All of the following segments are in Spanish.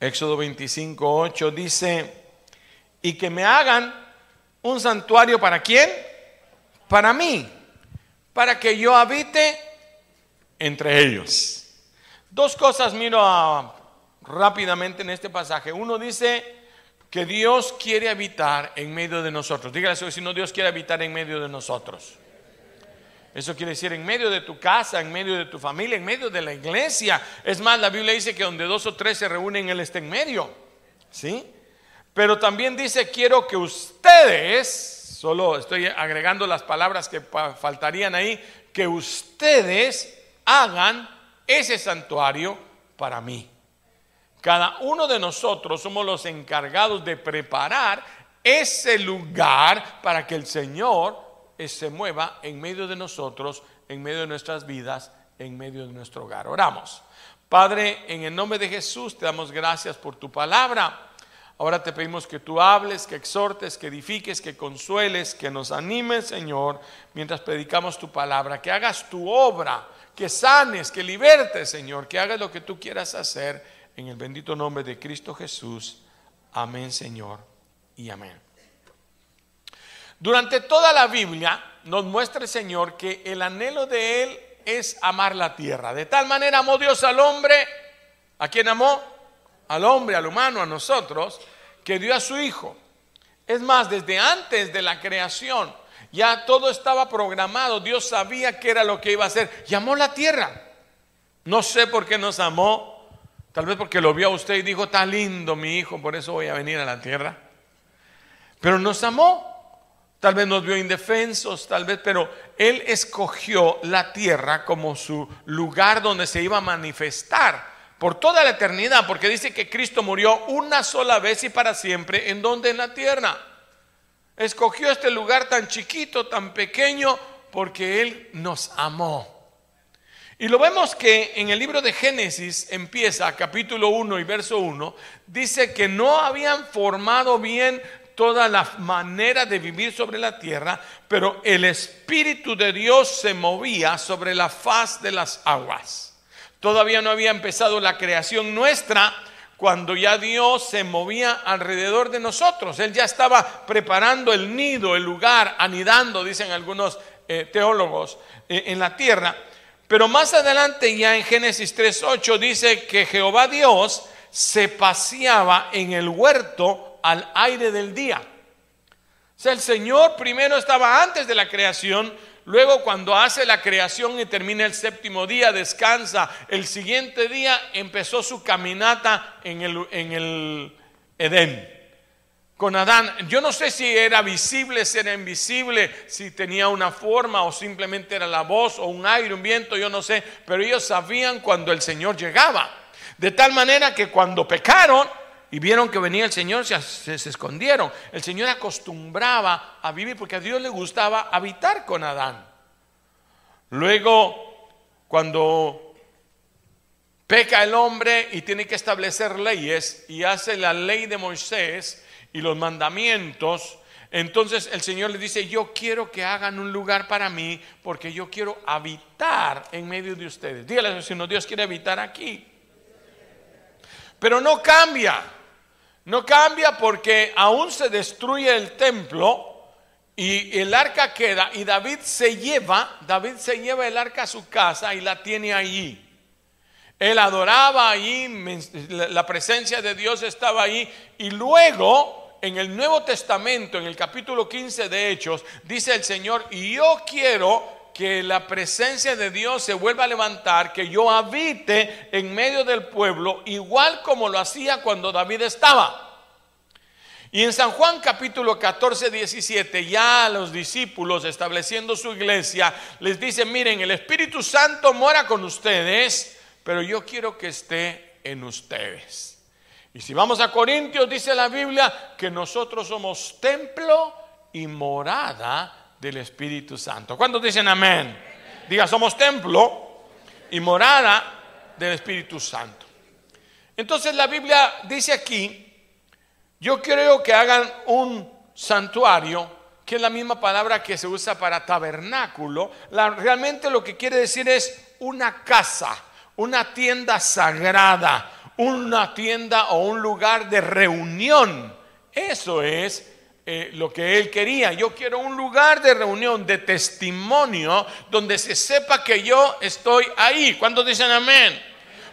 Éxodo 25, 8 dice, y que me hagan un santuario para quién? Para mí, para que yo habite entre ellos. Dos cosas miro ah, rápidamente en este pasaje. Uno dice que Dios quiere habitar en medio de nosotros. Dígale si no Dios quiere habitar en medio de nosotros. Eso quiere decir en medio de tu casa, en medio de tu familia, en medio de la iglesia. Es más, la Biblia dice que donde dos o tres se reúnen, Él está en medio. ¿Sí? Pero también dice, quiero que ustedes, solo estoy agregando las palabras que faltarían ahí, que ustedes hagan ese santuario para mí. Cada uno de nosotros somos los encargados de preparar ese lugar para que el Señor se mueva en medio de nosotros, en medio de nuestras vidas, en medio de nuestro hogar. Oramos. Padre, en el nombre de Jesús te damos gracias por tu palabra. Ahora te pedimos que tú hables, que exhortes, que edifiques, que consueles, que nos animes, Señor, mientras predicamos tu palabra, que hagas tu obra, que sanes, que libertes, Señor, que hagas lo que tú quieras hacer en el bendito nombre de Cristo Jesús. Amén, Señor, y amén. Durante toda la Biblia nos muestra el Señor que el anhelo de Él es amar la tierra. De tal manera amó Dios al hombre, ¿a quién amó? Al hombre, al humano, a nosotros, que dio a su Hijo. Es más, desde antes de la creación, ya todo estaba programado, Dios sabía qué era lo que iba a hacer. Y amó la tierra. No sé por qué nos amó, tal vez porque lo vio a usted y dijo, está lindo mi hijo, por eso voy a venir a la tierra. Pero nos amó. Tal vez nos vio indefensos, tal vez, pero Él escogió la tierra como su lugar donde se iba a manifestar por toda la eternidad, porque dice que Cristo murió una sola vez y para siempre, ¿en donde En la tierra. Escogió este lugar tan chiquito, tan pequeño, porque Él nos amó. Y lo vemos que en el libro de Génesis empieza, capítulo 1 y verso 1, dice que no habían formado bien toda la manera de vivir sobre la tierra, pero el Espíritu de Dios se movía sobre la faz de las aguas. Todavía no había empezado la creación nuestra cuando ya Dios se movía alrededor de nosotros. Él ya estaba preparando el nido, el lugar, anidando, dicen algunos eh, teólogos, eh, en la tierra. Pero más adelante, ya en Génesis 3.8, dice que Jehová Dios se paseaba en el huerto al aire del día. O sea, el Señor primero estaba antes de la creación, luego cuando hace la creación y termina el séptimo día, descansa, el siguiente día empezó su caminata en el, en el Edén. Con Adán, yo no sé si era visible, si era invisible, si tenía una forma o simplemente era la voz o un aire, un viento, yo no sé, pero ellos sabían cuando el Señor llegaba. De tal manera que cuando pecaron, y vieron que venía el Señor, se, escondieron. El Señor acostumbraba a vivir porque a Dios le gustaba habitar con Adán. Luego, cuando peca el hombre y tiene que establecer leyes y hace la ley de Moisés y los mandamientos, entonces el Señor le dice, yo quiero que hagan un lugar para mí porque yo quiero habitar en medio de ustedes. Dígale, si no, Dios quiere habitar aquí. Pero no cambia. No cambia porque aún se destruye el templo y el arca queda y David se lleva, David se lleva el arca a su casa y la tiene allí. Él adoraba allí, la presencia de Dios estaba ahí y luego en el Nuevo Testamento, en el capítulo 15 de Hechos, dice el Señor, y yo quiero que la presencia de Dios se vuelva a levantar, que yo habite en medio del pueblo, igual como lo hacía cuando David estaba. Y en San Juan capítulo 14, 17, ya los discípulos estableciendo su iglesia, les dice, miren, el Espíritu Santo mora con ustedes, pero yo quiero que esté en ustedes. Y si vamos a Corintios, dice la Biblia que nosotros somos templo y morada del Espíritu Santo. ¿Cuántos dicen amén? Diga, somos templo y morada del Espíritu Santo. Entonces la Biblia dice aquí, yo creo que hagan un santuario, que es la misma palabra que se usa para tabernáculo. realmente lo que quiere decir es una casa, una tienda sagrada, una tienda o un lugar de reunión. Eso es eh, lo que él quería. Yo quiero un lugar de reunión, de testimonio, donde se sepa que yo estoy ahí. ¿Cuántos dicen amén?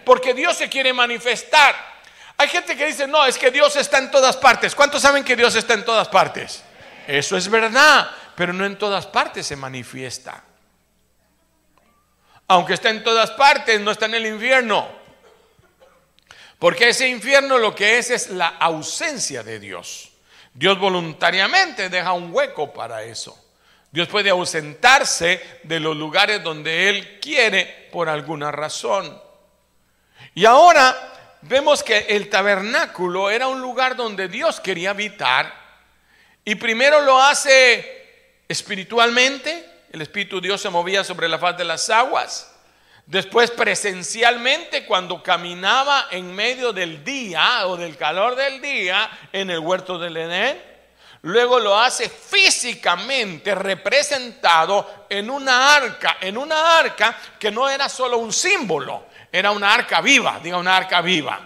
Porque Dios se quiere manifestar. Hay gente que dice, no, es que Dios está en todas partes. ¿Cuántos saben que Dios está en todas partes? Eso es verdad, pero no en todas partes se manifiesta. Aunque está en todas partes, no está en el infierno. Porque ese infierno lo que es es la ausencia de Dios. Dios voluntariamente deja un hueco para eso. Dios puede ausentarse de los lugares donde Él quiere por alguna razón. Y ahora vemos que el tabernáculo era un lugar donde Dios quería habitar. Y primero lo hace espiritualmente. El Espíritu Dios se movía sobre la faz de las aguas. Después presencialmente cuando caminaba en medio del día o del calor del día en el huerto del Edén. Luego lo hace físicamente representado en una arca, en una arca que no era solo un símbolo, era una arca viva, diga una arca viva.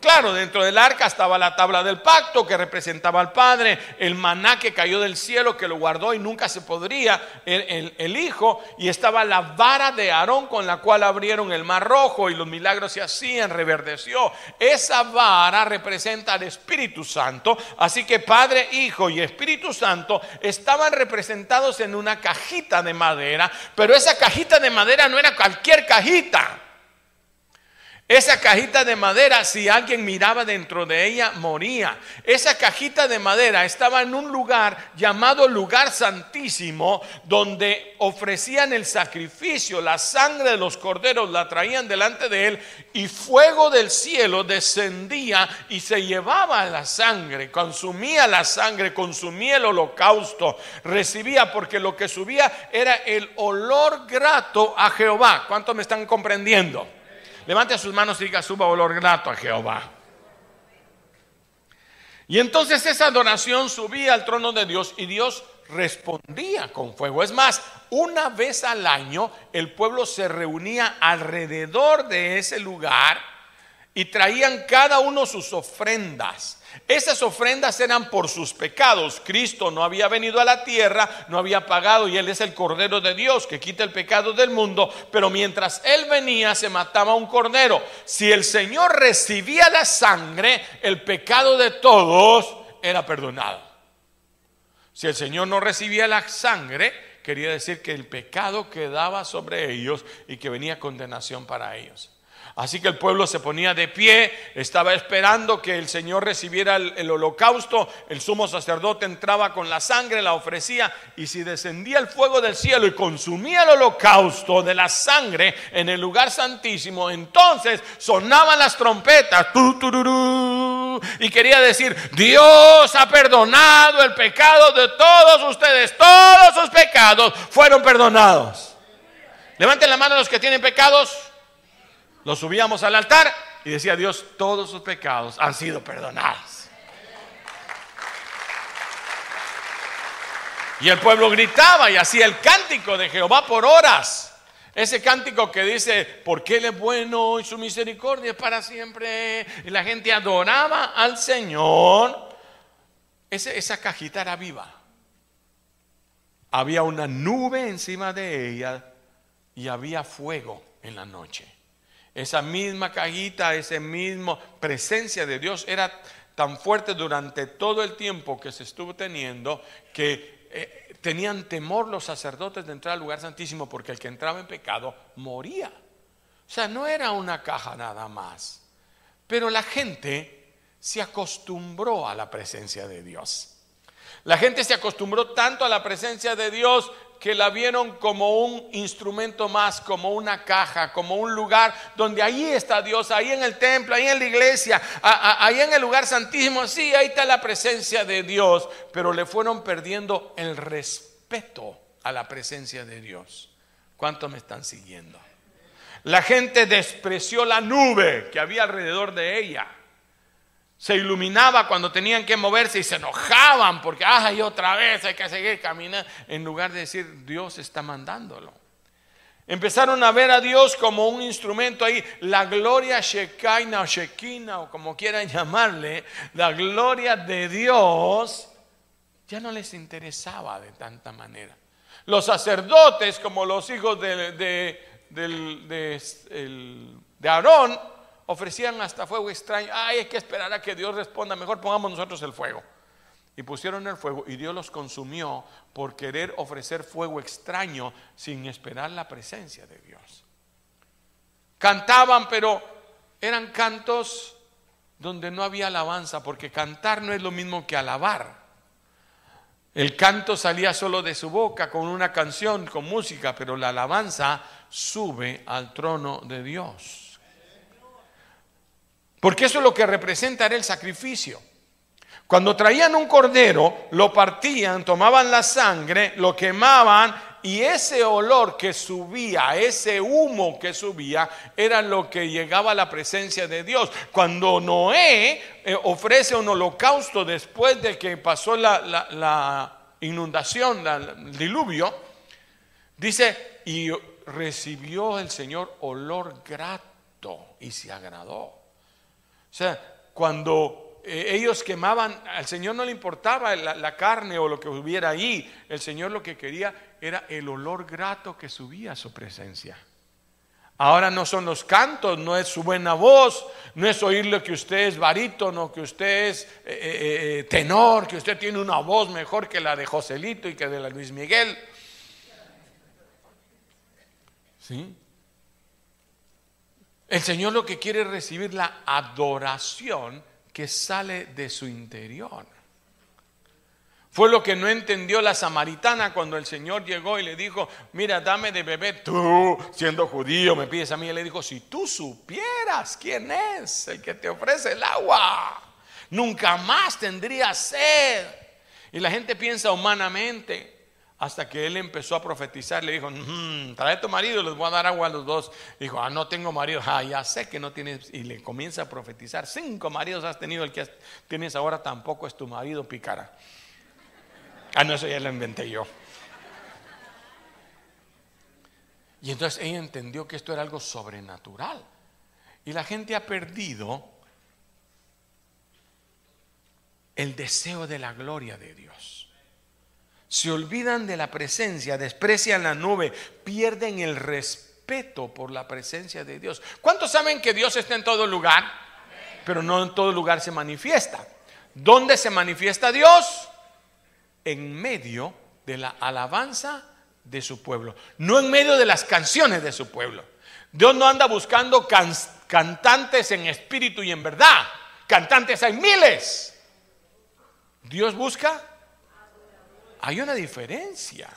Claro, dentro del arca estaba la tabla del pacto que representaba al Padre, el maná que cayó del cielo que lo guardó y nunca se podría el, el, Hijo, y estaba la vara de Aarón con la cual abrieron el mar rojo y los milagros se hacían, reverdeció. Esa vara representa al Espíritu Santo, así que Padre, Hijo y Espíritu Santo estaban representados en una cajita de madera, pero esa cajita de madera no era cualquier cajita. Esa cajita de madera, si alguien miraba dentro de ella, moría. Esa cajita de madera estaba en un lugar llamado lugar santísimo, donde ofrecían el sacrificio, la sangre de los corderos la traían delante de él y fuego del cielo descendía y se llevaba la sangre, consumía la sangre, consumía el holocausto, recibía porque lo que subía era el olor grato a Jehová. ¿Cuántos me están comprendiendo? Levante sus manos y diga, suba olor grato a Jehová. Y entonces esa adoración subía al trono de Dios y Dios respondía con fuego. Es más, una vez al año el pueblo se reunía alrededor de ese lugar y traían cada uno sus ofrendas. Esas ofrendas eran por sus pecados. Cristo no había venido a la tierra, no había pagado y Él es el Cordero de Dios que quita el pecado del mundo. Pero mientras Él venía se mataba un cordero. Si el Señor recibía la sangre, el pecado de todos era perdonado. Si el Señor no recibía la sangre, quería decir que el pecado quedaba sobre ellos y que venía condenación para ellos. Así que el pueblo se ponía de pie, estaba esperando que el Señor recibiera el, holocausto, el sumo sacerdote entraba con la sangre, la ofrecía, y si descendía el fuego del cielo y consumía el holocausto de la sangre en el lugar santísimo, entonces sonaban las trompetas, y quería decir, Dios ha perdonado el pecado de todos ustedes, todos sus pecados fueron perdonados. Levanten la mano los que tienen pecados. Lo subíamos al altar y decía Dios, todos sus pecados han sido perdonados. Y el pueblo gritaba y hacía el cántico de Jehová por horas. Ese cántico que dice, porque Él es bueno y su misericordia es para siempre. Y la gente adoraba al Señor. esa cajita era viva. Había una nube encima de ella y había fuego en la noche. Esa misma cajita, esa misma presencia de Dios era tan fuerte durante todo el tiempo que se estuvo teniendo que eh, tenían temor los sacerdotes de entrar al lugar santísimo porque el que entraba en pecado moría. O sea, no era una caja nada más. Pero la gente se acostumbró a la presencia de Dios. La gente se acostumbró tanto a la presencia de Dios que la vieron como un instrumento más, como una caja, como un lugar donde ahí está Dios, ahí en el templo, ahí en la iglesia, ahí en el lugar santísimo, sí, ahí está la presencia de Dios, pero le fueron perdiendo el respeto a la presencia de Dios. ¿Cuántos me están siguiendo? La gente despreció la nube que había alrededor de ella se iluminaba cuando tenían que moverse y se enojaban porque, ay, otra vez hay que seguir caminando, en lugar de decir, Dios está mandándolo. Empezaron a ver a Dios como un instrumento ahí. La gloria Shekinah o Shekinah o como quieran llamarle, la gloria de Dios ya no les interesaba de tanta manera. Los sacerdotes, como los hijos de, de, de Aarón, ofrecían hasta fuego extraño. Ay, hay que esperar a que Dios responda. Mejor pongamos nosotros el fuego. Y pusieron el fuego y Dios los consumió por querer ofrecer fuego extraño sin esperar la presencia de Dios. Cantaban, pero eran cantos donde no había alabanza, porque cantar no es lo mismo que alabar. El canto salía solo de su boca con una canción, con música, pero la alabanza sube al trono de Dios. Porque eso es lo que representa el sacrificio. Cuando traían un cordero, lo partían, tomaban la sangre, lo quemaban y ese olor que subía, ese humo que subía, era lo que llegaba a la presencia de Dios. Cuando Noé eh, ofrece un holocausto después de que pasó la, inundación, el diluvio, dice, y recibió el Señor olor grato y se agradó. O sea, cuando eh, ellos quemaban, al Señor no le importaba la, carne o lo que hubiera ahí, el Señor lo que quería era el olor grato que subía a su presencia. Ahora no son los cantos, no es su buena voz, no es oírle que usted es barítono, que usted es eh, eh, tenor, que usted tiene una voz mejor que la de Joselito y que de la Luis Miguel. ¿Sí? El Señor lo que quiere es recibir la adoración que sale de su interior. Fue lo que no entendió la samaritana cuando el Señor llegó y le dijo, mira, dame de beber, tú siendo judío me pides a mí. Y le dijo, si tú supieras quién es el que te ofrece el agua, nunca más tendrías sed. Y la gente piensa humanamente, hasta que él empezó a profetizar, le dijo, mm, trae tu marido, les voy a dar agua a los dos. Dijo, ah, no tengo marido, ah, ya sé que no tienes. Y le comienza a profetizar, cinco maridos has tenido, el que tienes ahora tampoco es tu marido, picara. Ah, no, eso ya lo inventé yo. Y entonces ella entendió que esto era algo sobrenatural. Y la gente ha perdido el deseo de la gloria de Dios se olvidan de la presencia, desprecian la nube, pierden el respeto por la presencia de Dios. ¿Cuántos saben que Dios está en todo lugar? Pero no en todo lugar se manifiesta. ¿Dónde se manifiesta Dios? En medio de la alabanza de su pueblo, no en medio de las canciones de su pueblo. Dios no anda buscando cantantes en espíritu y en verdad. Cantantes hay miles. Dios busca hay una diferencia.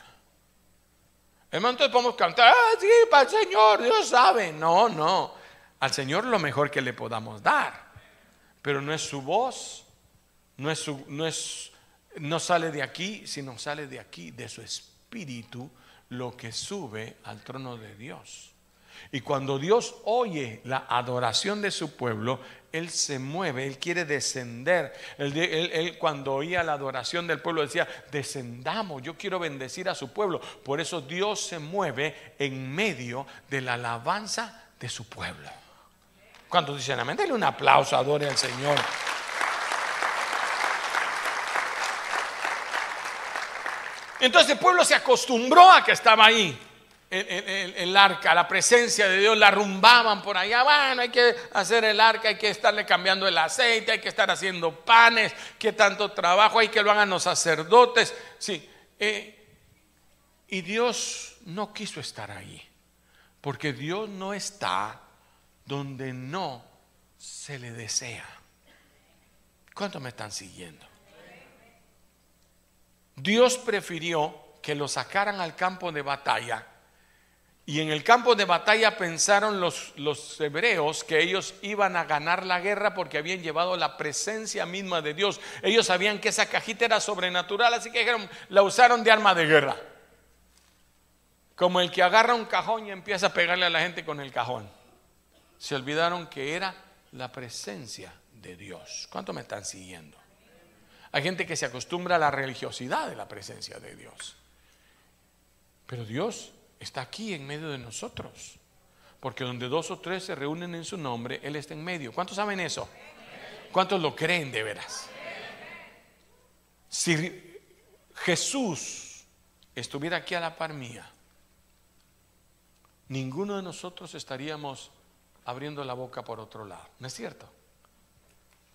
Hermano, entonces podemos cantar, ah, para el Señor, Dios sabe. No, no. Al Señor lo mejor que le podamos dar. Pero no es su voz, no, es su, no, es, no sale de aquí, sino sale de aquí, de su espíritu, lo que sube al trono de Dios. Y cuando Dios oye la adoración de su pueblo, Él se mueve, Él quiere descender. Él, cuando oía la adoración del pueblo decía, descendamos, yo quiero bendecir a su pueblo. Por eso Dios se mueve en medio de la alabanza de su pueblo. Cuando dicen amén, dale un aplauso, adore al Señor. Entonces el pueblo se acostumbró a que estaba ahí el, arca, la presencia de Dios, la rumbaban por allá. Bueno, hay que hacer el arca, hay que estarle cambiando el aceite, hay que estar haciendo panes, que tanto trabajo, hay que lo hagan los sacerdotes. Sí, eh, y Dios no quiso estar ahí, porque Dios no está donde no se le desea. ¿Cuántos me están siguiendo? Dios prefirió que lo sacaran al campo de batalla y en el campo de batalla pensaron los, los, hebreos que ellos iban a ganar la guerra porque habían llevado la presencia misma de Dios. Ellos sabían que esa cajita era sobrenatural, así que la usaron de arma de guerra. Como el que agarra un cajón y empieza a pegarle a la gente con el cajón. Se olvidaron que era la presencia de Dios. ¿Cuánto me están siguiendo? Hay gente que se acostumbra a la religiosidad de la presencia de Dios. Pero Dios está aquí en medio de nosotros. Porque donde dos o tres se reúnen en su nombre, Él está en medio. ¿Cuántos saben eso? ¿Cuántos lo creen de veras? Si Jesús estuviera aquí a la par mía, ninguno de nosotros estaríamos abriendo la boca por otro lado. ¿No es cierto?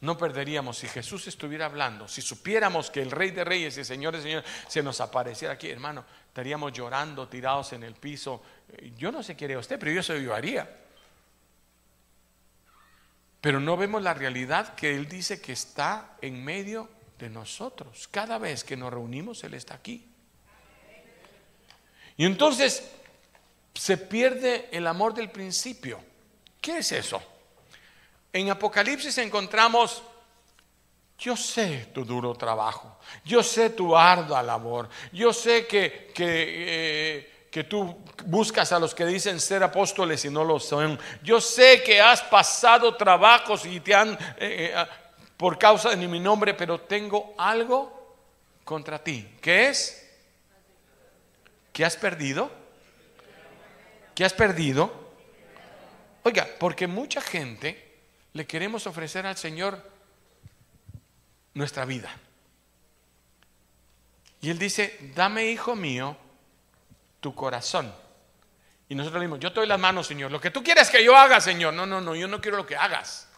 No perderíamos si Jesús estuviera hablando, si supiéramos que el Rey de Reyes y Señor de Señores se nos apareciera aquí, hermano, estaríamos llorando, tirados en el piso. Yo no sé qué haría usted, pero yo eso yo haría. Pero no vemos la realidad que Él dice que está en medio de nosotros. Cada vez que nos reunimos, Él está aquí. Y entonces se pierde el amor del principio. ¿Qué es eso? En Apocalipsis encontramos, yo sé tu duro trabajo, yo sé tu ardua labor, yo sé que, que, eh, tú buscas a los que dicen ser apóstoles y no lo son, yo sé que has pasado trabajos y te han, eh, eh, por causa de mi nombre, pero tengo algo contra ti. ¿Qué es? ¿Qué has perdido? ¿Qué has perdido? Oiga, porque mucha gente le queremos ofrecer al Señor nuestra vida. Y Él dice, dame, hijo mío, tu corazón. Y nosotros le yo te doy las manos, Señor. Lo que tú quieres que yo haga, Señor. No, no, no, yo no quiero lo que hagas.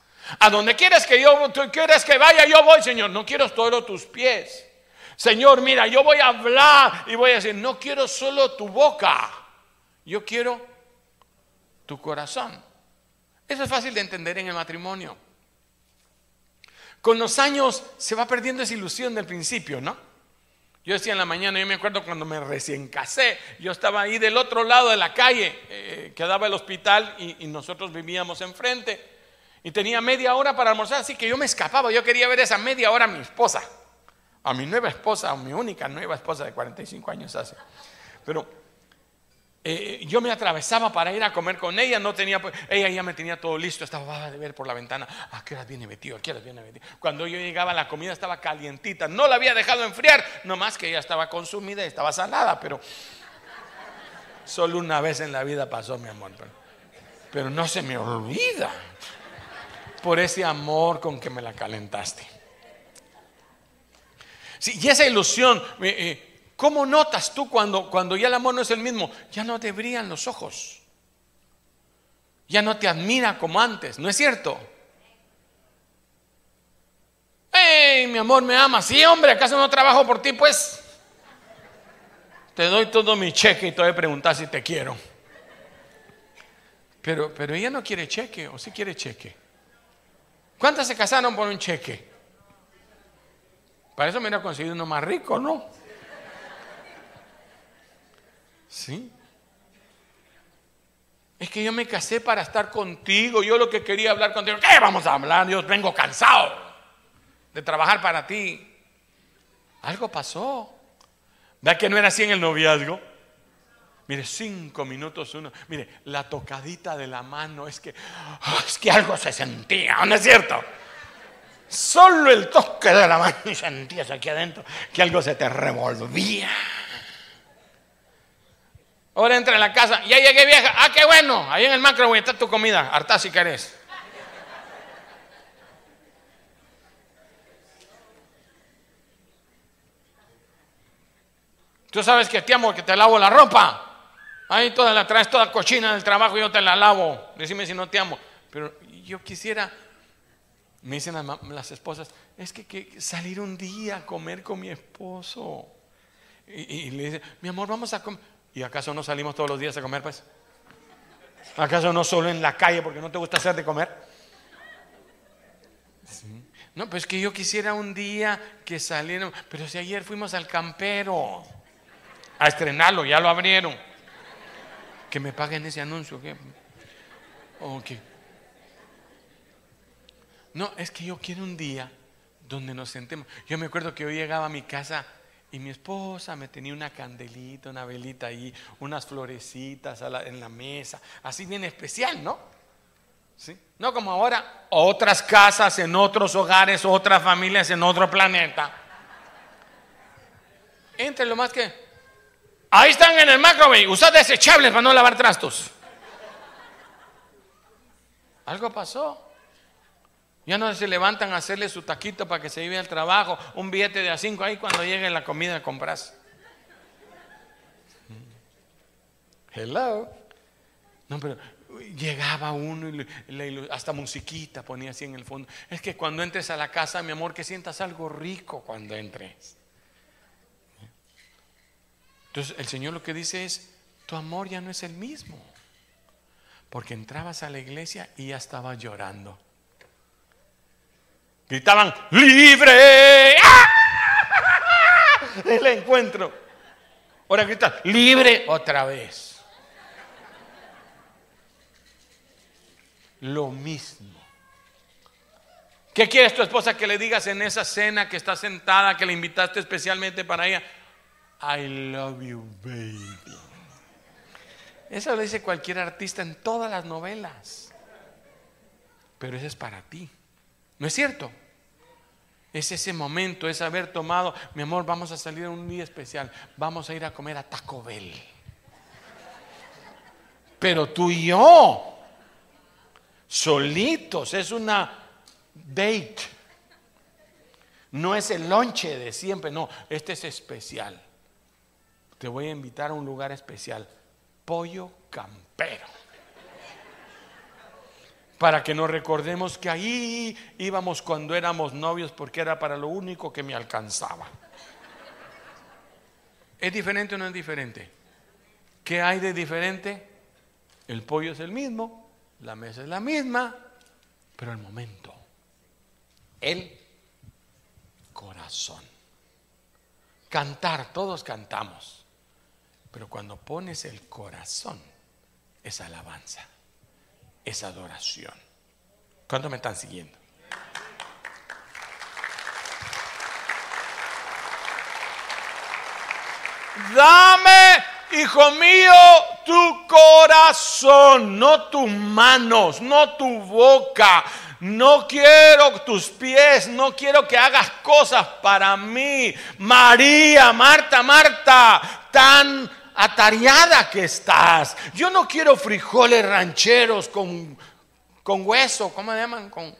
A donde quieres que yo, tú quieres que vaya, yo voy, Señor. No quiero solo tus pies. Señor, mira, yo voy a hablar y voy a decir, no quiero solo tu boca. Yo quiero tu corazón. Eso es fácil de entender en el matrimonio. Con los años se va perdiendo esa ilusión del principio, ¿no? Yo decía en la mañana, yo me acuerdo cuando me recién casé, yo estaba ahí del otro lado de la calle, eh, quedaba el hospital y, y, nosotros vivíamos enfrente. Y tenía media hora para almorzar, así que yo me escapaba, yo quería ver esa media hora a mi esposa, a mi nueva esposa, a mi única nueva esposa de 45 años hace. Pero eh, yo me atravesaba para ir a comer con ella, no tenía, pues, ella ya me tenía todo listo, estaba de ver por la ventana, ¿a qué hora viene metido? ¿A qué hora viene metido? Cuando yo llegaba la comida estaba calientita, no la había dejado enfriar, nomás que ella estaba consumida y estaba salada, pero solo una vez en la vida pasó, mi amor, pero, no se me olvida por ese amor con que me la calentaste. Sí, y esa ilusión, eh, eh, ¿Cómo notas tú cuando, cuando ya el amor no es el mismo? Ya no te brillan los ojos. Ya no te admira como antes, ¿no es cierto? ¡Hey, mi amor, me ama! Sí, hombre, ¿acaso no trabajo por ti? Pues te doy todo mi cheque y te voy a preguntar si te quiero. Pero, pero ella no quiere cheque, o sí quiere cheque. ¿Cuántas se casaron por un cheque? Para eso me hubiera conseguido uno más rico, ¿no? ¿Sí? Es que yo me casé para estar contigo. Yo lo que quería hablar contigo. ¿Qué vamos a hablar? Yo vengo cansado de trabajar para ti. Algo pasó. ¿Vea que no era así en el noviazgo? Mire, cinco minutos uno. Mire, la tocadita de la mano es que, ah, es que algo se sentía, ¿no es cierto? Solo el toque de la mano y sentías aquí adentro que algo se te revolvía. Ahora entra en la casa, ya llegué vieja, ah, qué bueno, ahí en el macro está tu comida, harta si querés. Tú sabes que te amo, que te lavo la ropa. Ahí toda la traes toda cochina del trabajo yo te la lavo. Decime si no te amo. Pero yo quisiera, me dicen las, esposas, es que, que, salir un día a comer con mi esposo. Y, y le dicen, mi amor, vamos a comer. ¿Y acaso no salimos todos los días a comer, pues? ¿Acaso no solo en la calle porque no te gusta hacer de comer? No, pues que yo quisiera un día que salieran, pero si ayer fuimos al campero a estrenarlo, ya lo abrieron. Que me paguen ese anuncio, ¿qué? No, es que yo quiero un día donde nos sentemos. Yo me acuerdo que yo llegaba a mi casa y mi esposa me tenía una candelita, una velita ahí, unas florecitas en la mesa, así bien especial, ¿no? No como ahora, otras casas en otros hogares, otras familias en otro planeta. Entre lo más que, Ahí están en el microwave, usad desechables para no lavar trastos. Algo pasó. Ya no se levantan a hacerle su taquito para que se lleve al trabajo, un billete de a cinco ahí cuando llegue la comida compras. Hello. No, pero llegaba uno y hasta musiquita ponía así en el fondo. Es que cuando entres a la casa, mi amor, que sientas algo rico cuando entres. Entonces el Señor lo que dice es, tu amor ya no es el mismo. Porque entrabas a la iglesia y ya estaba llorando. Gritaban, libre. ¡Ah! El encuentro. Ahora gritan, libre otra vez. lo mismo. ¿Qué quieres tu esposa que le digas en esa cena que está sentada, que le invitaste especialmente para ella? I love you, baby. Eso lo dice cualquier artista en todas las novelas. Pero eso es para ti. ¿No es cierto? Es ese momento, es haber tomado, mi amor, vamos a salir a un día especial, vamos a ir a comer a Taco Bell. Pero tú y yo, solitos, es una date. No es el lonche de siempre, no, este es especial. Te voy a invitar a un lugar especial, pollo campero. Para que nos recordemos que ahí íbamos cuando éramos novios porque era para lo único que me alcanzaba. ¿Es diferente o no es diferente? ¿Qué hay de diferente? El pollo es el mismo, la mesa es la misma, pero el momento, el corazón. Cantar, todos cantamos, pero cuando pones el corazón, es alabanza, es adoración. ¿Cuántos me están siguiendo? Dame, hijo mío, tu corazón, no tus manos, no tu boca. No quiero tus pies, no quiero que hagas cosas para mí. María, Marta, Marta, tan atareada que estás. Yo no quiero frijoles rancheros con, con hueso, ¿cómo se llaman? Con,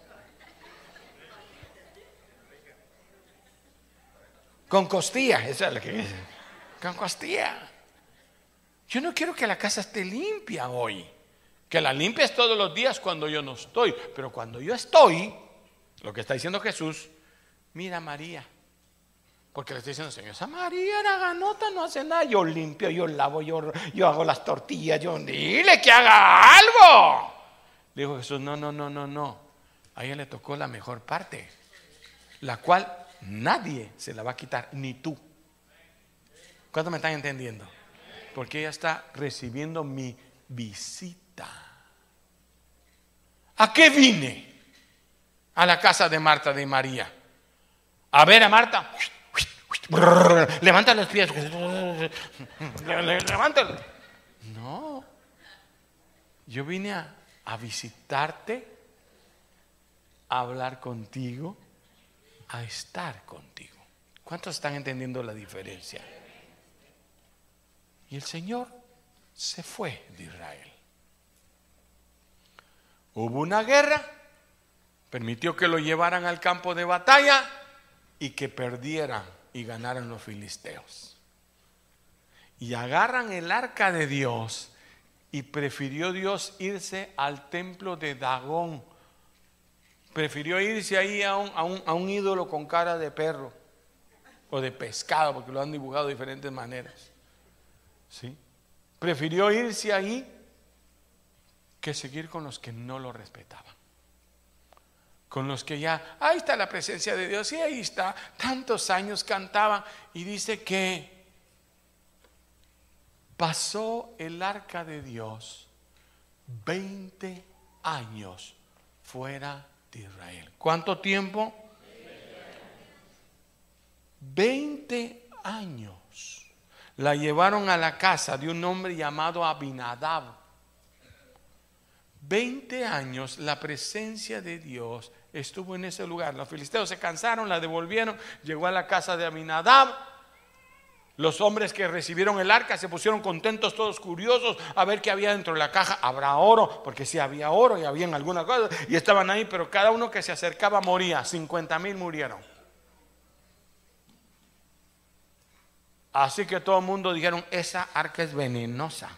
con costilla, esa es la que Con costilla. Yo no quiero que la casa esté limpia hoy. Que la limpies todos los días cuando yo no estoy. Pero cuando yo estoy, lo que está diciendo Jesús, mira María. Porque le estoy diciendo, Señor, esa María ganota, no hace nada. Yo limpio, yo lavo, yo, hago las tortillas, yo dile que haga algo. dijo Jesús, no, no, no, no, no. A ella le tocó la mejor parte, la cual nadie se la va a quitar, ni tú. ¿Cuánto me están entendiendo? porque ella está recibiendo mi visita. ¿A qué vine? A la casa de Marta de María. A ver a Marta. Levanta los pies. Levántalo. No. Yo vine a, a visitarte, a hablar contigo, a estar contigo. ¿Cuántos están entendiendo la diferencia? Y el Señor se fue de Israel. Hubo una guerra, permitió que lo llevaran al campo de batalla y que perdieran y ganaran los filisteos. Y agarran el arca de Dios y prefirió Dios irse al templo de Dagón. Prefirió irse ahí a un, a un ídolo con cara de perro o de pescado, porque lo han dibujado de diferentes maneras. ¿Sí? Prefirió irse ahí que seguir con los que no lo respetaban. Con los que ya, ahí está la presencia de Dios y ahí está, tantos años cantaban y dice que pasó el arca de Dios 20 años fuera de Israel. ¿Cuánto tiempo? 20 años la llevaron a la casa de un hombre llamado Abinadab. Veinte años la presencia de Dios estuvo en ese lugar. Los filisteos se cansaron, la devolvieron, llegó a la casa de Abinadab Los hombres que recibieron el arca se pusieron contentos, todos curiosos, a ver qué había dentro de la caja. Habrá oro, porque sí había oro y había alguna cosa, y estaban ahí, pero cada uno que se acercaba moría. 50 mil murieron. Así que todo el mundo dijeron, esa arca es venenosa.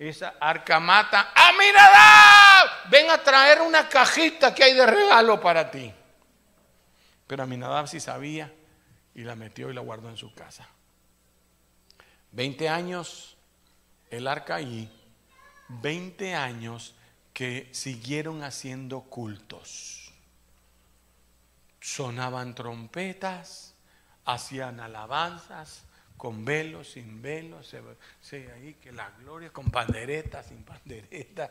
Esa arca mata. ¡Ah, mira! Ven a traer una cajita que hay de regalo para ti. Pero Aminadab sí sabía y la metió y la guardó en su casa. Veinte años el arca ahí, veinte años que siguieron haciendo cultos. Sonaban trompetas, hacían alabanzas, con velo, sin velo, se, ahí que la gloria, con pandereta, sin pandereta,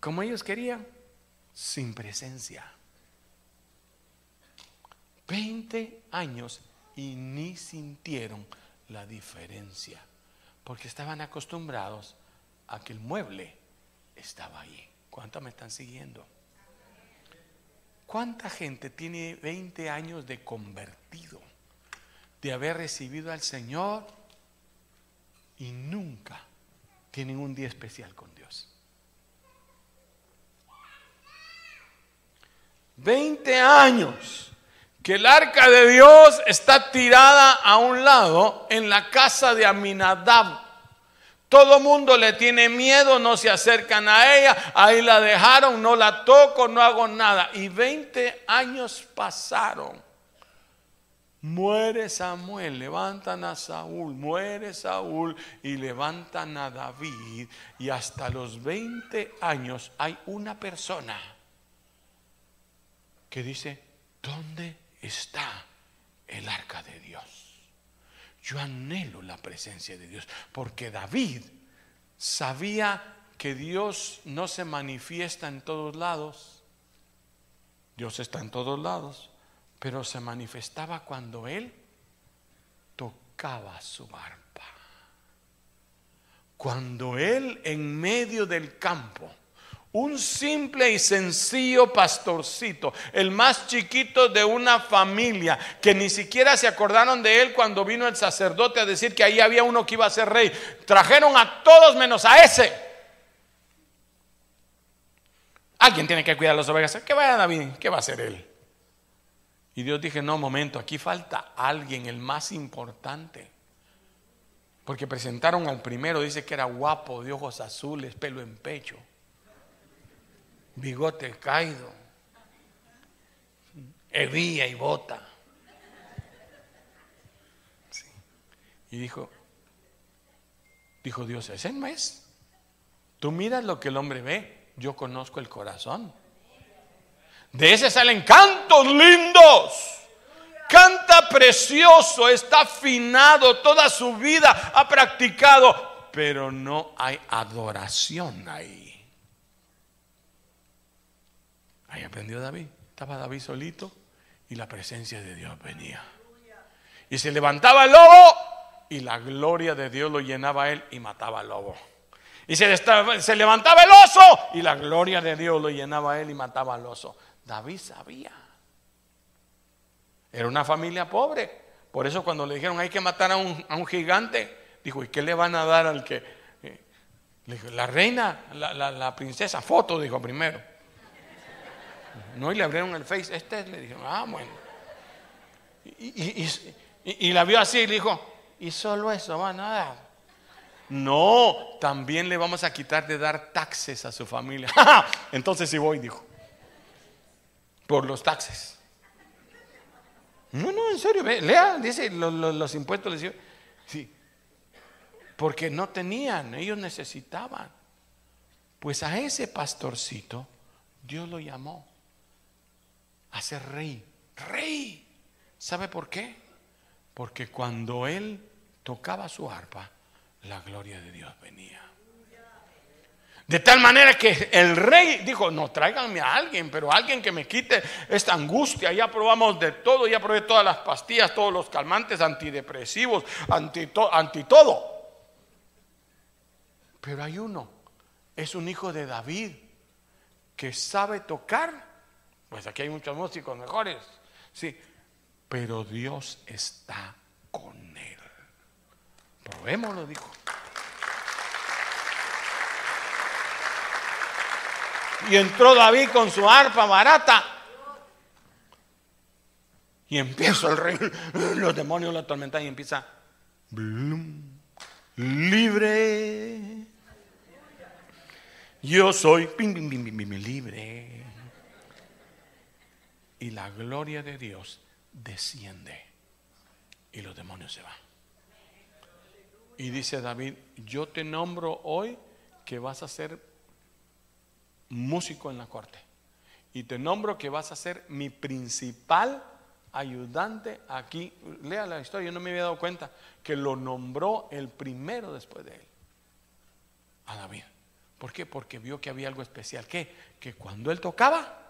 como ellos querían, sin presencia. 20 años y ni sintieron la diferencia, porque estaban acostumbrados a que el mueble estaba ahí. ¿Cuántos me están siguiendo? ¿Cuánta gente tiene 20 años de convertido, de haber recibido al Señor y nunca tienen un día especial con Dios? 20 años que el arca de Dios está tirada a un lado en la casa de Aminadab. Todo mundo le tiene miedo, no se acercan a ella, ahí la dejaron, no la toco, no hago nada. Y 20 años pasaron. Muere Samuel, levantan a Saúl, muere Saúl y levantan a David. Y hasta los 20 años hay una persona que dice, ¿dónde está el arca de Dios. Yo anhelo la presencia de Dios, porque David sabía que Dios no se manifiesta en todos lados. Dios está en todos lados, pero se manifestaba cuando él tocaba su arpa. Cuando él en medio del campo un simple y sencillo pastorcito, el más chiquito de una familia, que ni siquiera se acordaron de él cuando vino el sacerdote a decir que ahí había uno que iba a ser rey. Trajeron a todos menos a ese. Alguien tiene que cuidar las ovejas. Que vaya David, ¿qué va a hacer él? Y Dios dije, no, momento, aquí falta alguien, el más importante. Porque presentaron al primero, dice que era guapo, de ojos azules, pelo en pecho bigote caído, hebía y bota. Y dijo, dijo Dios, ese no es. Tú miras lo que el hombre ve, yo conozco el corazón. De ese salen cantos lindos. Canta precioso, está afinado, toda su vida ha practicado, pero no hay adoración ahí. Ahí aprendió David. Estaba David solito y la presencia de Dios venía. Y se levantaba el lobo y la gloria de Dios lo llenaba a él y mataba al lobo. Y se, levantaba el oso y la gloria de Dios lo llenaba a él y mataba al oso. David sabía. Era una familia pobre. Por eso cuando le dijeron hay que matar a un, gigante, dijo, ¿y qué le van a dar al que? Eh, le dijo, la reina, la, princesa, foto, dijo primero. No, y le abrieron el face. Este le dijeron, ah, bueno. Y, la vio así y le dijo, y solo eso va a dar. No, también le vamos a quitar de dar taxes a su familia. Entonces sí voy, dijo. Por los taxes. No, no, en serio, lea, dice los, impuestos les digo, sí, porque no tenían, ellos necesitaban. Pues a ese pastorcito Dios lo llamó a ser rey. Rey. ¿Sabe por qué? Porque cuando él tocaba su arpa, la gloria de Dios venía. De tal manera que el rey dijo, no, tráiganme a alguien, pero alguien que me quite esta angustia. Ya probamos de todo, ya probé todas las pastillas, todos los calmantes, antidepresivos, anti, todo. Pero hay uno, es un hijo de David, que sabe tocar pues aquí hay muchos músicos mejores. Sí. pero Dios está con él. Probémoslo, dijo. Y entró David con su arpa barata. Y empieza el rey, los demonios lo atormentan y empieza, libre. Yo soy libre. Y la gloria de Dios desciende y los demonios se van. Y dice David, yo te nombro hoy que vas a ser músico en la corte. Y te nombro que vas a ser mi principal ayudante aquí. Lea la historia, yo no me había dado cuenta que lo nombró el primero después de él, a David. ¿Por qué? Porque vio que había algo especial. ¿Qué? Que cuando él tocaba,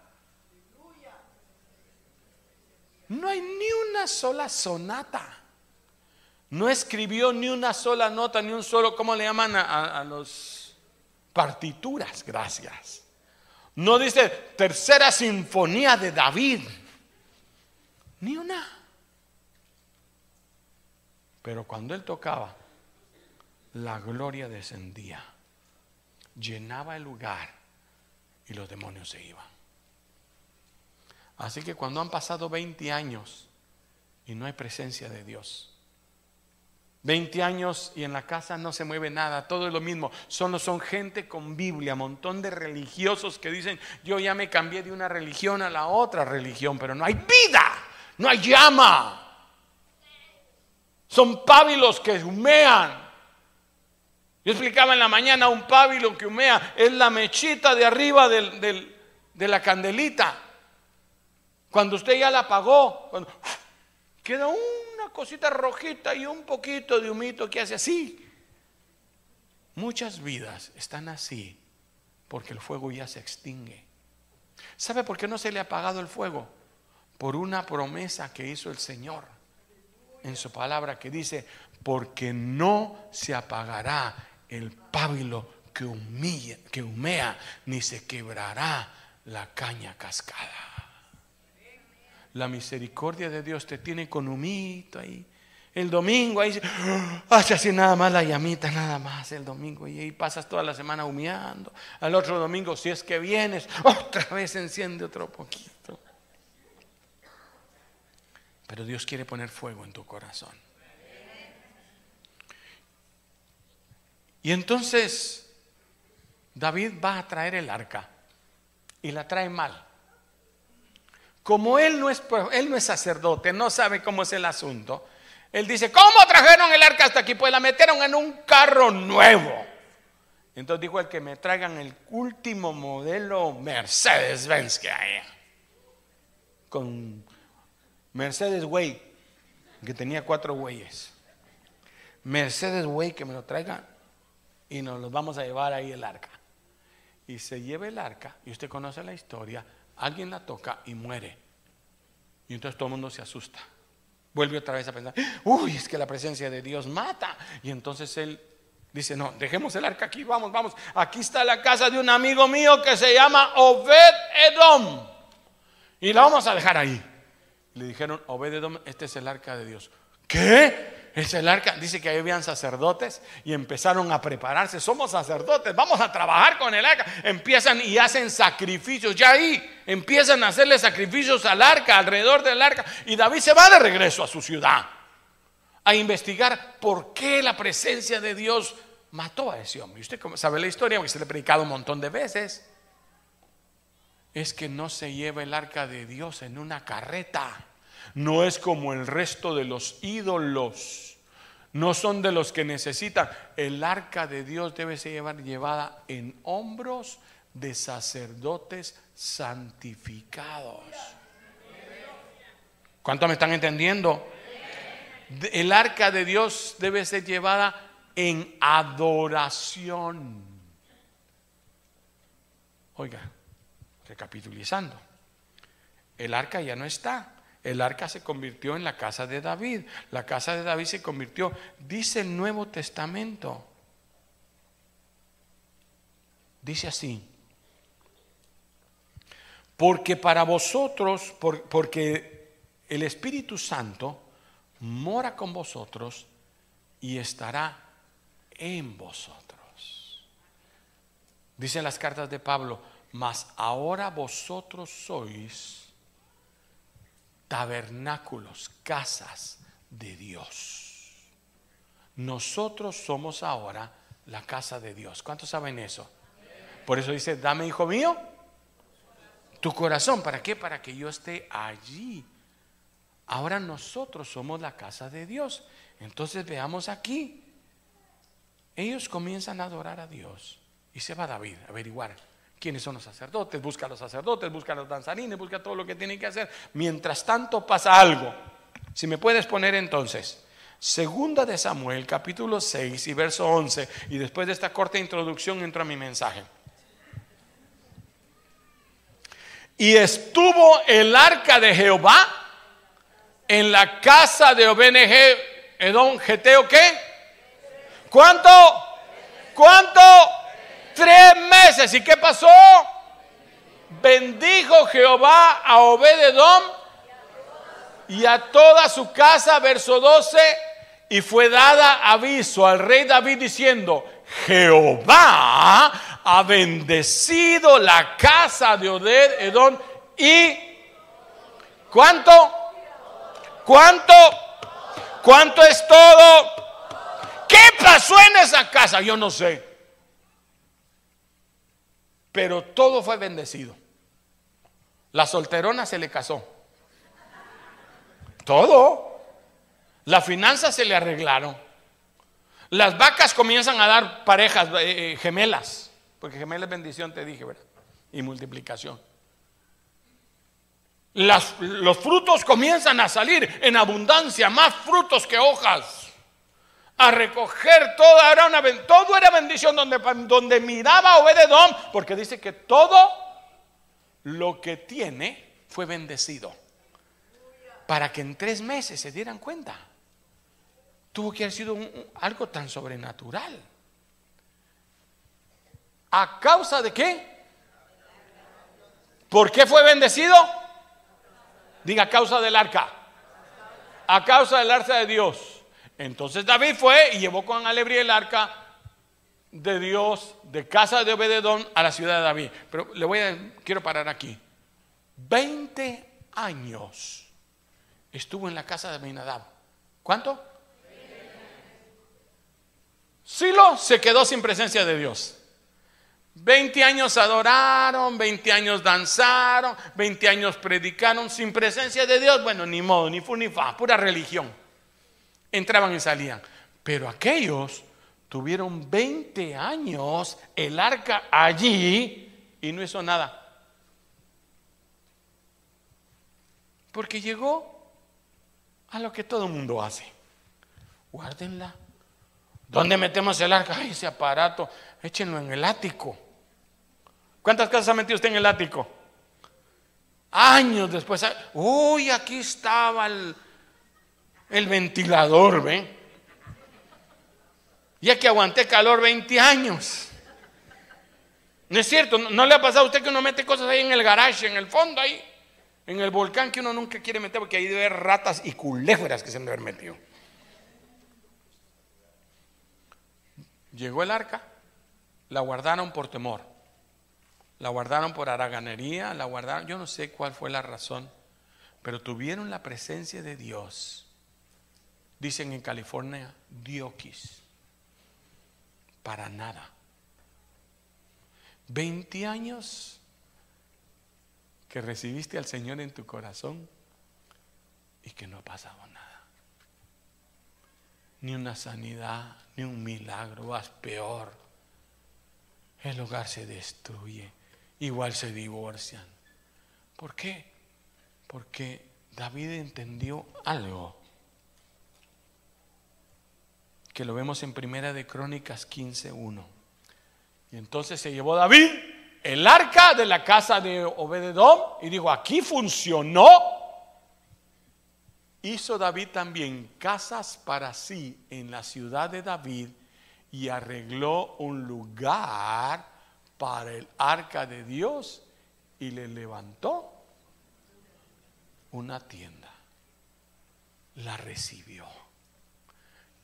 no hay ni una sola sonata. No escribió ni una sola nota, ni un solo, ¿cómo le llaman a, a los partituras? Gracias. No dice tercera sinfonía de David. Ni una. Pero cuando él tocaba, la gloria descendía, llenaba el lugar y los demonios se iban. Así que cuando han pasado 20 años y no hay presencia de Dios, 20 años y en la casa no se mueve nada, todo es lo mismo. Solo son gente con Biblia, montón de religiosos que dicen, yo ya me cambié de una religión a la otra religión, pero no hay vida, no hay llama. Son pábilos que humean. Yo explicaba en la mañana un pábilo que humea, es la mechita de arriba de la candelita. Cuando usted ya la apagó, cuando, queda una cosita rojita y un poquito de humito que hace así. Muchas vidas están así porque el fuego ya se extingue. ¿Sabe por qué no se le ha apagado el fuego? Por una promesa que hizo el Señor en su palabra que dice, porque no se apagará el pábilo que, humilla, que humea, ni se quebrará la caña cascada. La misericordia de Dios te tiene con humito ahí. El domingo ahí hace así nada más la llamita, nada más el domingo. Y ahí pasas toda la semana humeando. Al otro domingo, si es que vienes, otra vez enciende otro poquito. Pero Dios quiere poner fuego en tu corazón. Y entonces David va a traer el arca y la trae mal. Como él no, es, él no es sacerdote, no sabe cómo es el asunto, él dice, ¿cómo trajeron el arca hasta aquí? Pues la metieron en un carro nuevo. Entonces dijo el que me traigan el último modelo Mercedes-Benz que hay. Con Mercedes Way, que tenía cuatro güeyes. Mercedes Way que me lo traigan y nos los vamos a llevar ahí el arca. Y se lleva el arca, y usted conoce la historia, alguien la toca y muere. Y entonces todo el mundo se asusta. Vuelve otra vez a pensar, uy, es que la presencia de Dios mata. Y entonces él dice, no, dejemos el arca aquí, vamos, vamos. Aquí está la casa de un amigo mío que se llama Obed Edom. Y la vamos a dejar ahí. Le dijeron, Obed Edom, este es el arca de Dios. ¿Qué? Es el arca, dice que ahí habían sacerdotes y empezaron a prepararse. Somos sacerdotes, vamos a trabajar con el arca. Empiezan y hacen sacrificios. Ya ahí empiezan a hacerle sacrificios al arca, alrededor del arca. Y David se va de regreso a su ciudad a investigar por qué la presencia de Dios mató a ese hombre. Usted sabe la historia, porque se le ha predicado un montón de veces. Es que no se lleva el arca de Dios en una carreta no es como el resto de los ídolos. No son de los que necesitan. El arca de Dios debe ser llevada en hombros de sacerdotes santificados. ¿Cuánto me están entendiendo? El arca de Dios debe ser llevada en adoración. Oiga, recapitulizando, el arca ya no está. El arca se convirtió en la casa de David. La casa de David se convirtió, dice el Nuevo Testamento. Dice así. Porque para vosotros, porque el Espíritu Santo mora con vosotros y estará en vosotros. Dicen las cartas de Pablo, mas ahora vosotros sois tabernáculos, casas de Dios. Nosotros somos ahora la casa de Dios. ¿Cuántos saben eso? Por eso dice, dame, hijo mío, tu corazón. ¿Para qué? Para que yo esté allí. Ahora nosotros somos la casa de Dios. Entonces veamos aquí. Ellos comienzan a adorar a Dios. Y se va David a averiguar quiénes son los sacerdotes. Busca a los sacerdotes, busca a los danzarines, busca todo lo que tienen que hacer. Mientras tanto pasa algo. Si me puedes poner entonces. Segunda de Samuel, capítulo 6 y verso 11. Y después de esta corta introducción entro a mi mensaje. Y estuvo el arca de Jehová en la casa de OBNG, Edom, Geteo, ¿qué? ¿Cuánto? ¿Cuánto? Tres meses. ¿Y qué pasó? Bendijo Jehová a Obededom y a toda su casa, verso 12, y fue dada aviso al rey David diciendo, Jehová ha bendecido la casa de Oded y ¿cuánto? ¿Cuánto? ¿Cuánto es todo? ¿Qué pasó en esa casa? Yo no sé. Pero todo fue bendecido. La solterona se le casó. Todo. Las finanzas se le arreglaron. Las vacas comienzan a dar parejas eh, eh, gemelas. Porque gemela es bendición, te dije, ¿verdad? Y multiplicación los frutos comienzan a salir en abundancia, más frutos que hojas. A recoger todo era, una, todo era bendición donde, donde miraba Obededón, porque dice que todo lo que tiene fue bendecido. Para que en tres meses se dieran cuenta. Tuvo que haber sido algo tan sobrenatural. ¿A causa de qué? ¿Por qué fue bendecido? Diga, a causa del arca. A causa del arca de Dios. Entonces David fue y llevó con alegría el arca de Dios de casa de Obededón a la ciudad de David. Pero le voy a, quiero parar aquí. 20 años estuvo en la casa de Abinadab. ¿Cuánto? Silo se quedó sin presencia de Dios. 20 años adoraron, 20 años danzaron, 20 años predicaron sin presencia de Dios. Bueno, ni modo, ni fu ni fa, pura religión. Entraban y salían. Pero aquellos tuvieron 20 años el arca allí y no hizo nada. Porque llegó a lo que todo el mundo hace. Guárdenla. ¿Dónde metemos el arca? Ay, ese aparato, échenlo en el ático. ¿Cuántas casas ha metido usted en el ático? Años después, uy, aquí estaba el, ventilador, ¿ven? Ya que aguanté calor 20 años. No es cierto, no, le ha pasado a usted que uno mete cosas ahí en el garage, en el fondo ahí, en el volcán que uno nunca quiere meter porque ahí debe haber ratas y culéferas que se han de haber metido. Llegó el arca, la guardaron por temor. La guardaron por haraganería, la guardaron, yo no sé cuál fue la razón, pero tuvieron la presencia de Dios. Dicen en California, dioquis, para nada. 20 años que recibiste al Señor en tu corazón y que no ha pasado nada. Ni una sanidad, ni un milagro, vas peor. El hogar se destruye igual se divorcian. ¿Por qué? Porque David entendió algo que lo vemos en Primera de Crónicas 15:1. Y entonces se llevó David el arca de la casa de Obededom y dijo, aquí funcionó. Hizo David también casas para sí en la ciudad de David y arregló un lugar para el arca de Dios y le levantó una tienda. la recibió.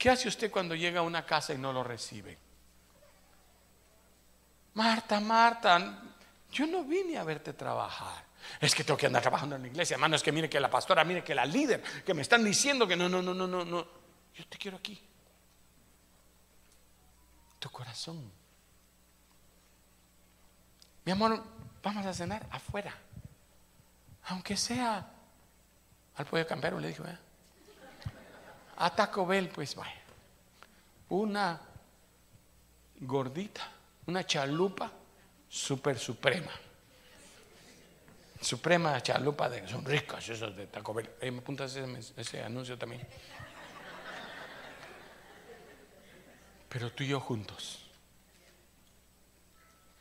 ¿Qué hace usted cuando llega a una casa y no lo recibe? Marta, Marta, yo no vine a verte trabajar. Es que tengo que andar trabajando en la iglesia, hermano. Es que mire que la pastora, mire que la líder, que me están diciendo que no, no, no, no, no, no. Yo te quiero aquí. Tu corazón. Mi amor, vamos a cenar afuera. Aunque sea al pollo campero, le dijo, ¿eh? A Taco Bell, pues vaya. Una gordita, una chalupa super suprema. Suprema chalupa de son ricas esas de Taco Bell. me apuntas ese, anuncio también. Pero tú y yo juntos.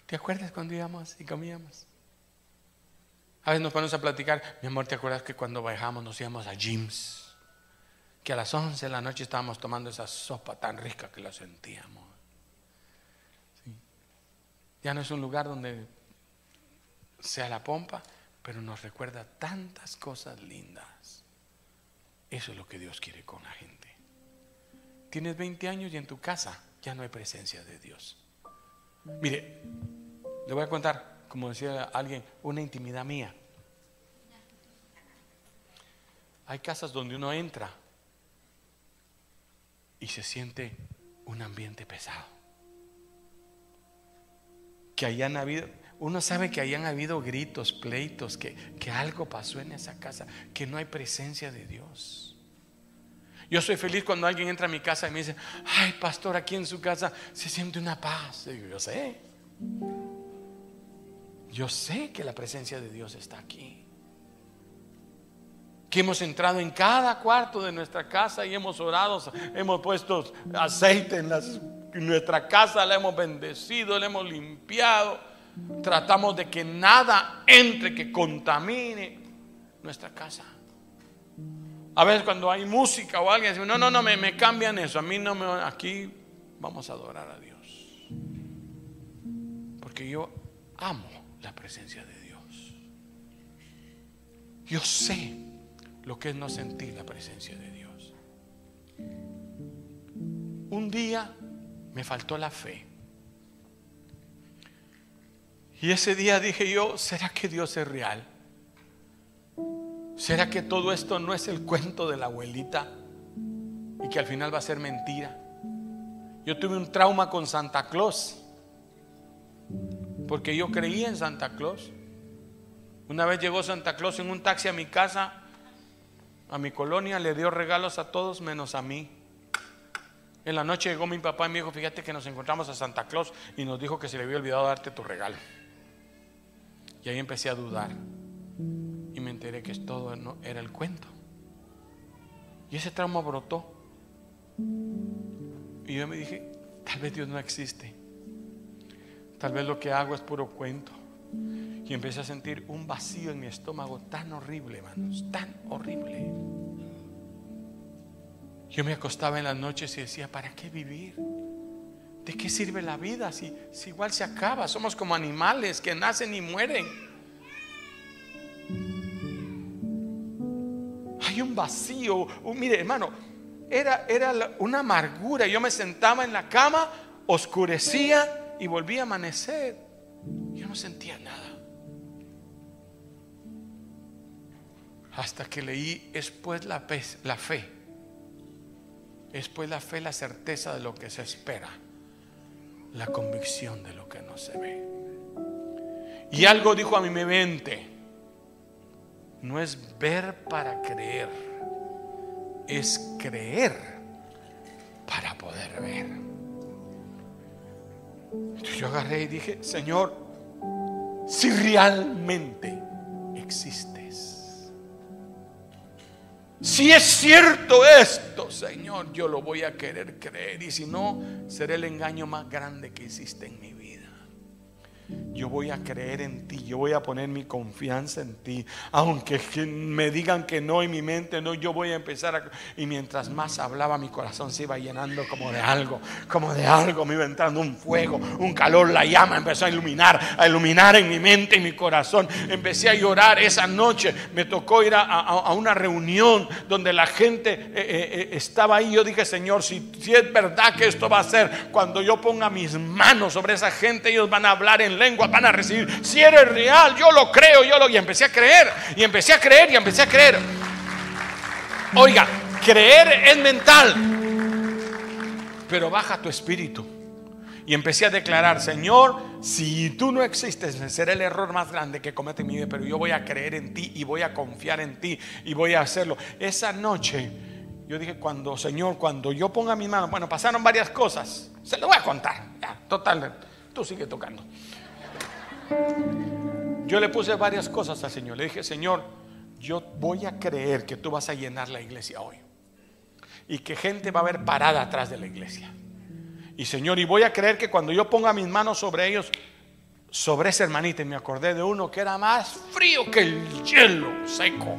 ¿Te acuerdas cuando íbamos y comíamos? A veces nos ponemos a platicar, mi amor, ¿te acuerdas que cuando bajamos nos íbamos a Jim's? Que a las 11 de la noche estábamos tomando esa sopa tan rica que la sentíamos. Ya no es un lugar donde sea la pompa, pero nos recuerda tantas cosas lindas. Eso es lo que Dios quiere con la gente. Tienes 20 años y en tu casa ya no hay presencia de Dios. Mire, le voy a contar, como decía alguien, una intimidad mía. Hay casas donde uno entra y se siente un ambiente pesado. Que hayan habido, uno sabe que hayan habido gritos, pleitos, que, que algo pasó en esa casa, que no hay presencia de Dios. Yo soy feliz cuando alguien entra a mi casa y me dice, ay, pastor, aquí en su casa se siente una paz. yo sé. Yo sé que la presencia de Dios está aquí. Que hemos entrado en cada cuarto de nuestra casa y hemos orado, hemos puesto aceite en, nuestra casa, la hemos bendecido, la hemos limpiado Tratamos de que nada entre que contamine nuestra casa. A veces cuando hay música o alguien dice, no, no, no, me, me cambian eso. A mí no me... Aquí vamos a adorar a Dios. Porque yo amo la presencia de Dios. Yo sé lo que es no sentir la presencia de Dios. Un día me faltó la fe. Y ese día dije yo, ¿será que Dios es real? ¿Será que todo esto no es el cuento de la abuelita y que al final va a ser mentira? Yo tuve un trauma con Santa Claus porque yo creía en Santa Claus. Una vez llegó Santa Claus en un taxi a mi casa, a mi colonia, le dio regalos a todos menos a mí. En la noche llegó mi papá y me dijo, fíjate que nos encontramos a Santa Claus y nos dijo que se le había olvidado darte tu regalo. Y ahí empecé a dudar. Y me enteré que todo era el cuento. Y ese trauma brotó. Y yo me dije, tal vez Dios no existe. Tal vez lo que hago es puro cuento. Y empecé a sentir un vacío en mi estómago tan horrible, hermanos, tan horrible. Yo me acostaba en las noches y decía, ¿para qué vivir? ¿De qué sirve la vida si, si igual se acaba? Somos como animales que nacen y mueren. Hay un vacío. mire, hermano, era, era una amargura. Yo me sentaba en la cama, oscurecía y volvía a amanecer. Yo no sentía nada. Hasta que leí después la, la fe. Después la fe, la certeza de lo que se espera la convicción de lo que no se ve. Y algo dijo a mi mente, no es ver para creer, es creer para poder ver. Entonces yo agarré y dije, Señor, si realmente existes, si es cierto esto, Señor, yo lo voy a querer creer. Y si no, será el engaño más grande que hiciste en mi vida. Yo voy a creer en ti, yo voy a poner mi confianza en ti. Aunque me digan que no en mi mente, no, yo voy a empezar a... Y mientras más hablaba, mi corazón se iba llenando como de algo, como de algo, me iba entrando un fuego, un calor, la llama empezó a iluminar, a iluminar en mi mente y mi corazón. Empecé a llorar esa noche, me tocó ir a, una reunión donde la gente eh, eh, eh, estaba ahí. Yo dije, Señor, si, si es verdad que esto va a ser, cuando yo ponga mis manos sobre esa gente, ellos van a hablar en lengua, van a recibir. Si eres real, yo lo creo, yo lo. Y empecé a creer, y empecé a creer, y empecé a creer. Oiga, creer es mental, pero baja tu espíritu. Y empecé a declarar, Señor, si tú no existes, será el error más grande que comete mi vida, pero yo voy a creer en ti y voy a confiar en ti y voy a hacerlo. Esa noche yo dije, cuando, Señor, cuando yo ponga mi mano, bueno, pasaron varias cosas, se lo voy a contar. Ya, total, tú sigue tocando. Yo le puse varias cosas al Señor. Le dije, Señor, yo voy a creer que tú vas a llenar la iglesia hoy. Y que gente va a ver parada atrás de la iglesia. Y Señor, y voy a creer que cuando yo ponga mis manos sobre ellos, sobre ese hermanito, y me acordé de uno que era más frío que el hielo seco.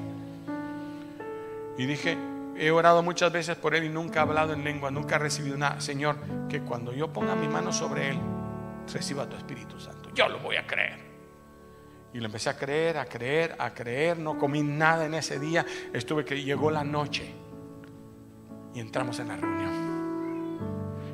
Y dije, he orado muchas veces por él y nunca he hablado en lengua, nunca he recibido nada. Señor, que cuando yo ponga mis manos sobre él, reciba tu Espíritu Santo. Yo lo voy a creer. Y lo empecé a creer, a creer, a creer. No comí nada en ese día. Estuve que llegó la noche y entramos en la reunión.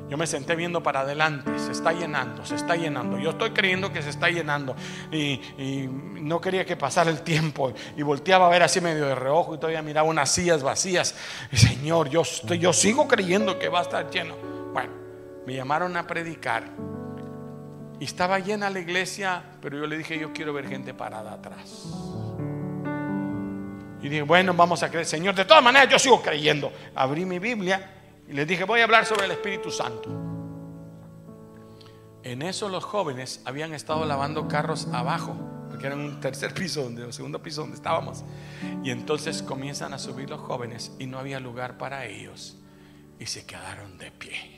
Yo me senté viendo para adelante, se está llenando, se está llenando. Yo estoy creyendo que se está llenando. Y, no quería que pasara el tiempo. Y volteaba a ver así medio de reojo y todavía miraba unas sillas vacías. Señor, yo, yo sigo creyendo que va a estar lleno. Bueno, me llamaron a predicar. Y estaba llena la iglesia, pero yo le dije, yo quiero ver gente parada atrás. Y dije, bueno, vamos a creer, Señor. De todas maneras, yo sigo creyendo. Abrí mi Biblia y les dije, voy a hablar sobre el Espíritu Santo. En eso los jóvenes habían estado lavando carros abajo, porque era un tercer piso, donde, un segundo piso donde estábamos. Y entonces comienzan a subir los jóvenes y no había lugar para ellos. Y se quedaron de pie.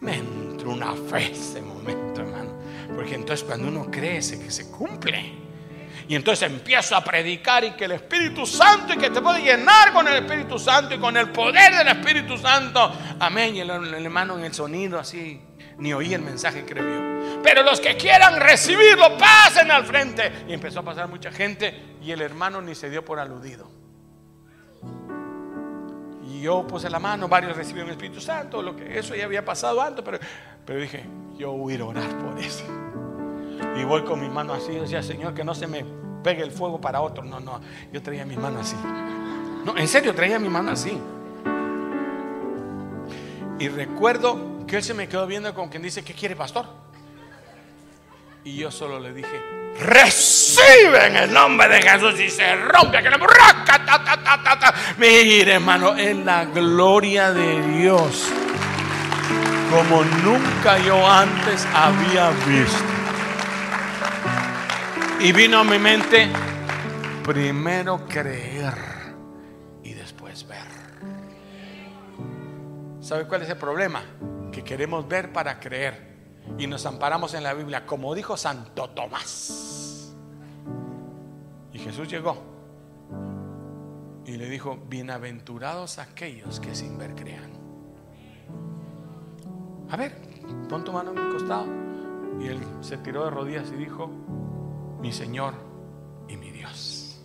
Me entró una fe ese momento, hermano. Porque entonces cuando uno crece que se cumple. Y entonces empiezo a predicar y que el Espíritu Santo y que te puede llenar con el Espíritu Santo y con el poder del Espíritu Santo. Amén. Y el, hermano en el sonido así, ni oí el mensaje, creo yo. Pero los que quieran recibirlo, pasen al frente. Y empezó a pasar mucha gente y el hermano ni se dio por aludido. Y yo puse la mano, varios recibieron el Espíritu Santo, lo que eso ya había pasado antes, pero, pero dije, yo voy a ir a orar por eso. Y voy con mi mano así, decía, Señor, que no se me pegue el fuego para otro. No, no, yo traía mi mano así. No, en serio, traía mi mano así. Y recuerdo que él se me quedó viendo con quien dice, ¿qué quiere, pastor? Y yo solo le dije, recibe en el nombre de Jesús y se rompe Mire, hermano, en la gloria de Dios, como nunca yo antes había visto. Y vino a mi mente, primero creer y después ver. ¿Sabe cuál es el problema? Que queremos ver para creer y nos amparamos en la Biblia, como dijo Santo Tomás. Y Jesús llegó y le dijo, bienaventurados aquellos que sin ver crean. A ver, pon tu mano en mi costado. Y él se tiró de rodillas y dijo, mi Señor y mi Dios.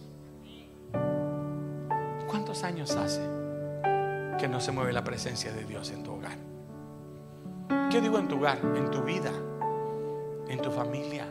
¿Cuántos años hace que no se mueve la presencia de Dios en tu hogar? ¿Qué digo en tu hogar? En tu vida, en tu familia,